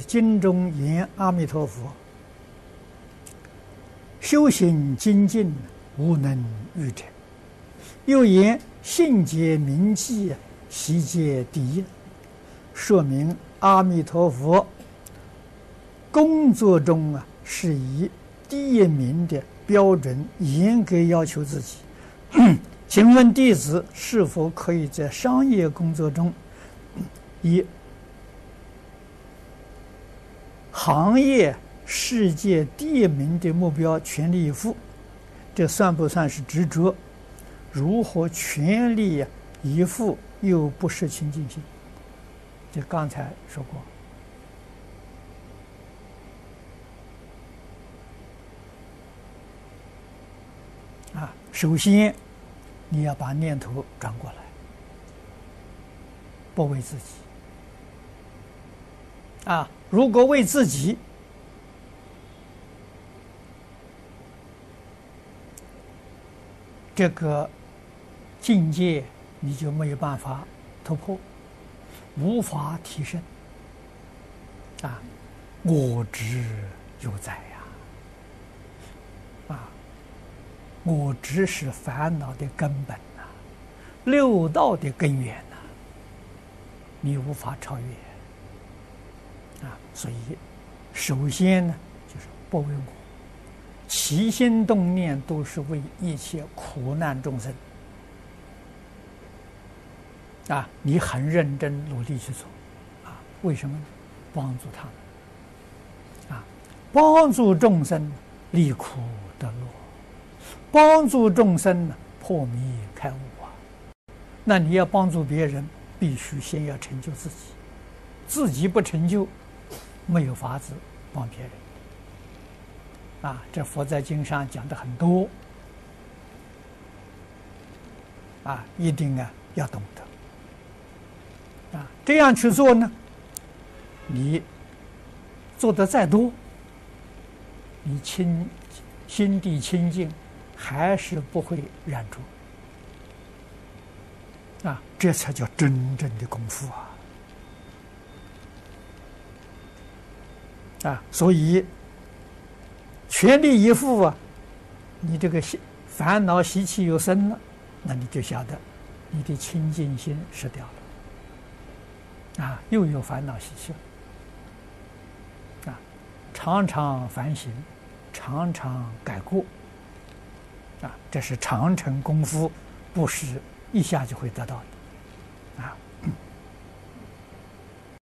经中言阿弥陀佛，修行精进无能逾者；又言信解明记习皆第一，说明阿弥陀佛工作中啊是以第一名的标准严格要求自己。请问弟子是否可以在商业工作中以行业世界第一名的目标全力以赴，这算不算是执着？如何全力以赴又不失清净心？就刚才说过。啊，首先你要把念头转过来，不为自己。啊。如果为自己，这个境界你就没有办法突破，无法提升。啊，我执犹在呀！啊，我执是烦恼的根本呐，六道的根源呐，你无法超越。啊，所以首先呢，就是不为我，起心动念都是为一切苦难众生。啊，你很认真努力去做，啊，为什么呢？帮助他们，啊，帮助众生离苦得乐，帮助众生破迷开悟啊。那你要帮助别人，必须先要成就自己，自己不成就。没有法子帮别人啊！这佛在经上讲的很多啊，一定啊要懂得啊，这样去做呢，你做的再多，你清心地清净，还是不会染着啊！这才叫真正的功夫啊！啊，所以全力以赴啊，你这个习烦恼习气又生了，那你就晓得你的清净心失掉了，啊，又有烦恼习气了，啊，常常反省，常常改过，啊，这是长程功夫，不是一下就会得到的，啊。